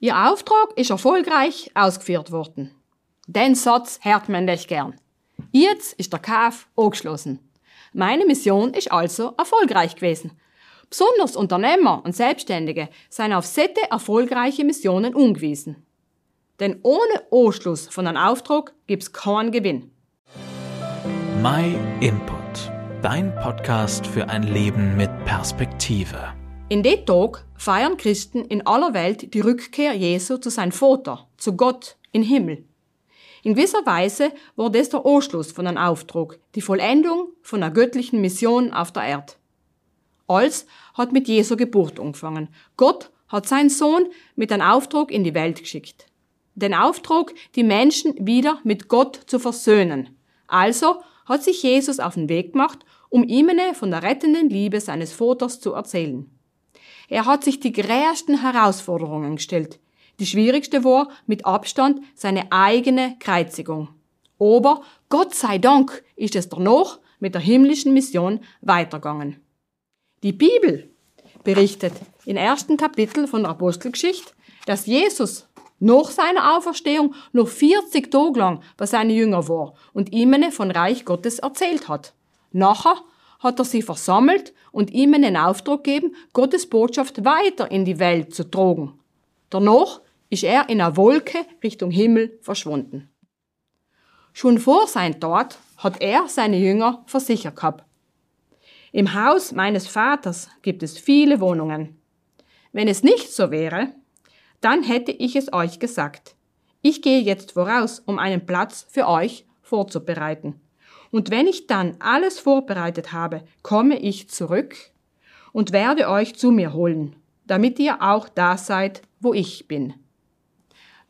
Ihr Auftrag ist erfolgreich ausgeführt worden. Den Satz hört man nicht gern. Jetzt ist der Kauf angeschlossen. Meine Mission ist also erfolgreich gewesen. Besonders Unternehmer und Selbstständige sind auf sette erfolgreiche Missionen umgewiesen. Denn ohne Anschluss von einem Auftrag gibt's keinen Gewinn. My Input. Dein Podcast für ein Leben mit Perspektive. In dem Tag feiern Christen in aller Welt die Rückkehr Jesu zu seinem Vater, zu Gott, in Himmel. In gewisser Weise war das der Anschluss von einem Auftrag, die Vollendung von einer göttlichen Mission auf der Erde. Alles hat mit Jesu Geburt angefangen. Gott hat seinen Sohn mit einem Auftrag in die Welt geschickt. Den Auftrag, die Menschen wieder mit Gott zu versöhnen. Also hat sich Jesus auf den Weg gemacht, um ihnen von der rettenden Liebe seines Vaters zu erzählen. Er hat sich die größten Herausforderungen gestellt. Die schwierigste war mit Abstand seine eigene Kreuzigung. Aber Gott sei Dank ist es danach mit der himmlischen Mission weitergegangen. Die Bibel berichtet im ersten Kapitel von der Apostelgeschichte, dass Jesus nach seiner Auferstehung noch 40 Tage lang bei seinen Jüngern war und ihnen von Reich Gottes erzählt hat. Nachher hat er sie versammelt und ihnen den Auftrag gegeben, Gottes Botschaft weiter in die Welt zu tragen. Danach ist er in einer Wolke Richtung Himmel verschwunden. Schon vor sein Tod hat er seine Jünger versichert gehabt. Im Haus meines Vaters gibt es viele Wohnungen. Wenn es nicht so wäre, dann hätte ich es euch gesagt. Ich gehe jetzt voraus, um einen Platz für euch vorzubereiten. Und wenn ich dann alles vorbereitet habe, komme ich zurück und werde euch zu mir holen, damit ihr auch da seid, wo ich bin.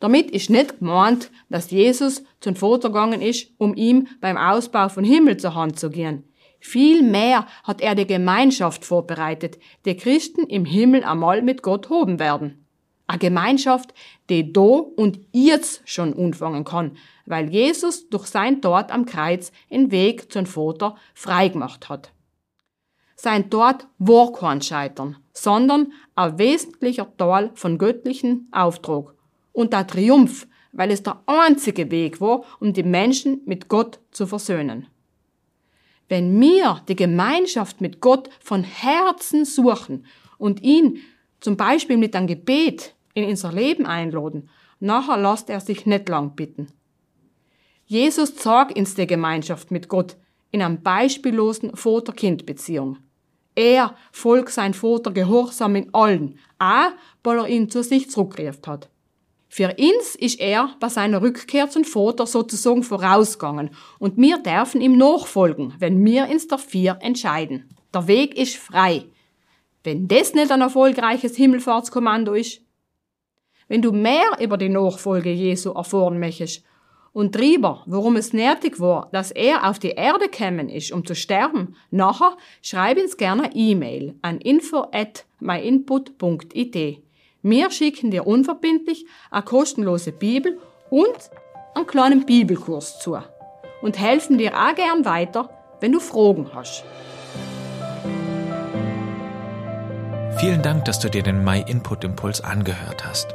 Damit ist nicht gemeint, dass Jesus zum Vater gegangen ist, um ihm beim Ausbau von Himmel zur Hand zu gehen. Vielmehr hat er die Gemeinschaft vorbereitet, die Christen im Himmel einmal mit Gott hoben werden. Eine Gemeinschaft, die da und jetzt schon anfangen kann, weil Jesus durch sein Tod am Kreuz den Weg zum Vater freigemacht hat. Sein Tod war kein Scheitern, sondern ein wesentlicher Teil von göttlichen Auftrag und der Triumph, weil es der einzige Weg war, um die Menschen mit Gott zu versöhnen. Wenn wir die Gemeinschaft mit Gott von Herzen suchen und ihn zum Beispiel mit einem Gebet in unser Leben einladen, nachher lasst er sich nicht lang bitten. Jesus zeigt uns die Gemeinschaft mit Gott in einem beispiellosen Vater-Kind-Beziehung. Er folgt sein Vater gehorsam in allen, auch weil er ihn zu sich zurückgerufen hat. Für uns ist er bei seiner Rückkehr zum Vater sozusagen vorausgegangen und wir dürfen ihm nachfolgen, wenn wir uns dafür entscheiden. Der Weg ist frei. Wenn das nicht ein erfolgreiches Himmelfahrtskommando ist. Wenn du mehr über die Nachfolge Jesu erfahren möchtest und drüber, warum es nötig war, dass er auf die Erde gekommen ist, um zu sterben, nachher schreib uns gerne E-Mail an info at myinput.it. Wir schicken dir unverbindlich eine kostenlose Bibel und einen kleinen Bibelkurs zu und helfen dir auch gern weiter, wenn du Fragen hast. Vielen Dank, dass du dir den My Input Impuls angehört hast.